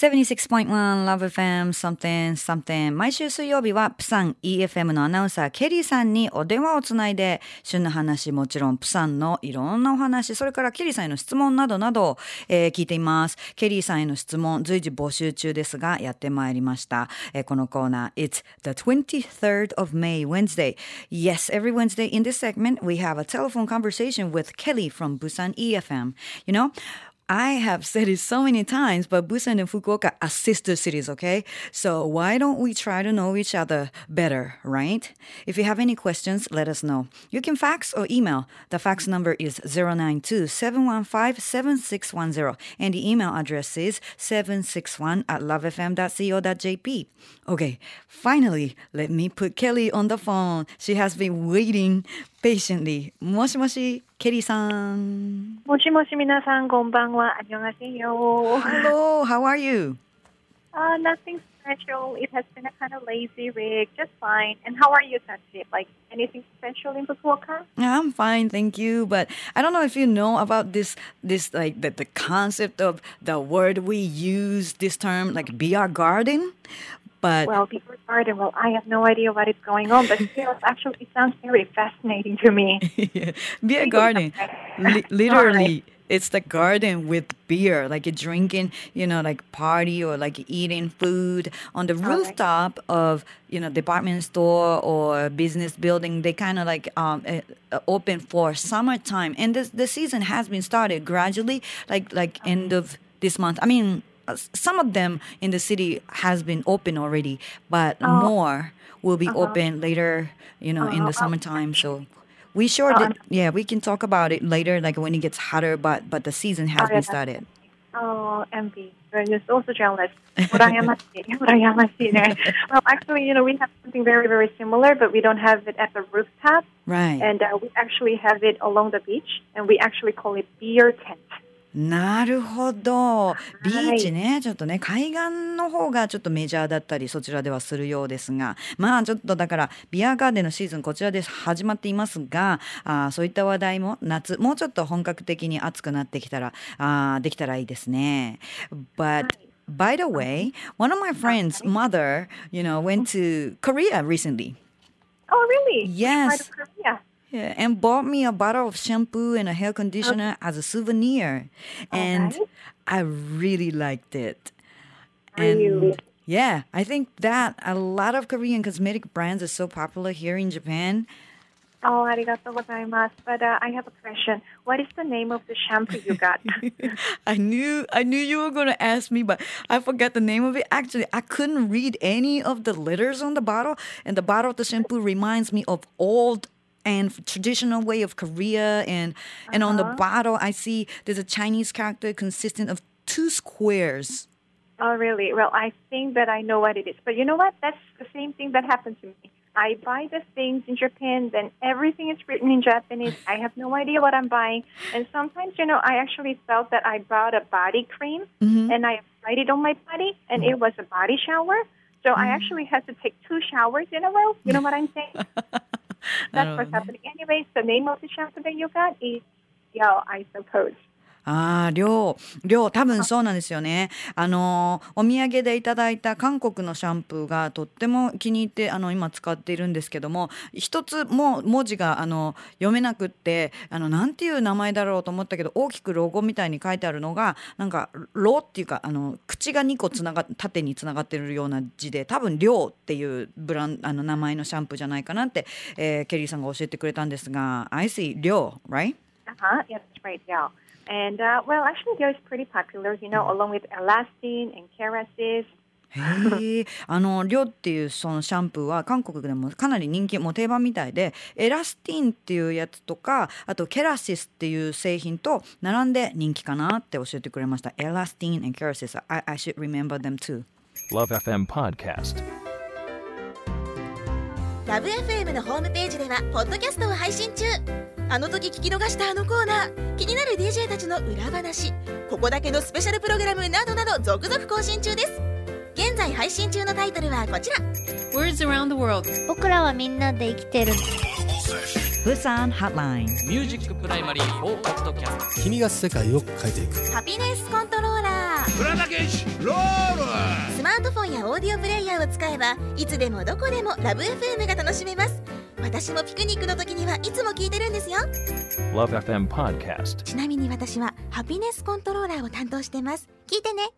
76.1 Love FM something something 毎週水曜日はプサン EFM のアナウンサーケリーさんにお電話をつないで旬の話もちろんプサンのいろんなお話それからケリーさんへの質問などなど、えー、聞いていますケリーさんへの質問随時募集中ですがやってまいりました、えー、このコーナー It's the 23rd of May Wednesday Yes every Wednesday in this segment we have a telephone conversation with Kelly from Busan EFM you know I have said it so many times, but Busan and Fukuoka are sister cities, okay? So why don't we try to know each other better, right? If you have any questions, let us know. You can fax or email. The fax number is 092-715-7610 and the email address is 761 at lovefm.co.jp. Okay, finally, let me put Kelly on the phone. She has been waiting patiently. もし Katie san. Hello, how are you? Uh, nothing special. It has been a kind of lazy week, just fine. And how are you, Sanjib? Like anything special in Fukuoka? I'm fine, thank you. But I don't know if you know about this, this like the, the concept of the word we use this term, like "be our garden. But well, before garden, well, I have no idea what is going on, but still, actually, it sounds very fascinating to me. yeah. Beer garden, Li- literally. It's the garden with beer, like you're drinking, you know, like party or like eating food on the rooftop of, you know, department store or business building. They kind of like um, uh, open for summertime, and this the season has been started gradually, like like end of this month. I mean, some of them in the city has been open already, but oh. more will be uh-huh. open later, you know, uh-huh. in the uh-huh. summertime. So we sure did, yeah, we can talk about it later, like when it gets hotter, but but the season has oh, been started. Oh. I'm just also jealous. well, actually, you know, we have something very, very similar, but we don't have it at the rooftop. Right. And uh, we actually have it along the beach, and we actually call it beer tent. なるほど。ビーチね、はい、ちょっとね、海岸の方がちょっとメジャーだったり、そちらではするようですが、まあちょっとだから、ビアガーデンのシーズン、こちらで始まっていますが、あそういった話題も夏、もうちょっと本格的に暑くなってきたら、あできたらいいですね。But by the way, one of my friends' mother, you know, went to Korea recently. Oh, really? Yes. Yeah, and bought me a bottle of shampoo and a hair conditioner okay. as a souvenir. And right. I really liked it. And really? yeah, I think that a lot of Korean cosmetic brands are so popular here in Japan. Oh, arigato gozaimasu. But uh, I have a question. What is the name of the shampoo you got? I knew I knew you were going to ask me, but I forgot the name of it. Actually, I couldn't read any of the letters on the bottle, and the bottle of the shampoo reminds me of old and traditional way of Korea and uh-huh. and on the uh-huh. bottle I see there's a Chinese character consistent of two squares. Oh really? Well I think that I know what it is. But you know what? That's the same thing that happened to me. I buy the things in Japan, then everything is written in Japanese. I have no idea what I'm buying. And sometimes, you know, I actually felt that I bought a body cream mm-hmm. and I applied it on my body and mm-hmm. it was a body shower. So mm-hmm. I actually had to take two showers in a row. You know what I'm saying? That's oh, what's happening. Anyways, the name of the shampoo that you got is Yo, I suppose. ああ、量、量、多分そうなんですよね。あの、お土産でいただいた韓国のシャンプーがとっても気に入って、あの、今使っているんですけども、一つも文字が、あの、読めなくって、あの、なんていう名前だろうと思ったけど、大きくロゴみたいに書いてあるのが、なんか、ロっていうか、あの、口が2個つなが、縦につながってるような字で、多分、量っていうブラン、あの、名前のシャンプーじゃないかなって、えー、ケリーさんが教えてくれたんですが、I see, 量、right? Uh-huh, yes, right, yeah. And uh, well, actually, they're pretty popular, you know, along with Elastine and Kerasis. へえあのリョっていうそのシャンプーは韓国でもかなり人気もう定番みたいでエラスティンっていうやつとかあとケラシスっていう製品と並んで人気かなって教えてくれましたエラスティン and ケラシス I, I should remember them too LoveFM Podcast LoveFM のホームページではポッドキャストを配信中。あの時聞き逃したあのコーナー気になる DJ たちの裏話ここだけのスペシャルプログラムなどなど続々更新中です。現在配信中のタイトルはこちら。Words around the world 僕らはみんなで生きてる。プサンハッラインミュージックプライマリー4ポッドキャスト。君が世界を変えていく。ハピネスコントローラースマートフォンやオーディオプレイヤーを使えばいつでもどこでもラブ f m が楽しめます。私もピクニックの時にはいつも聞いてるんですよ。Love FM Podcast. ちなみに私はハピネスコントローラーを担当してます。聞いてね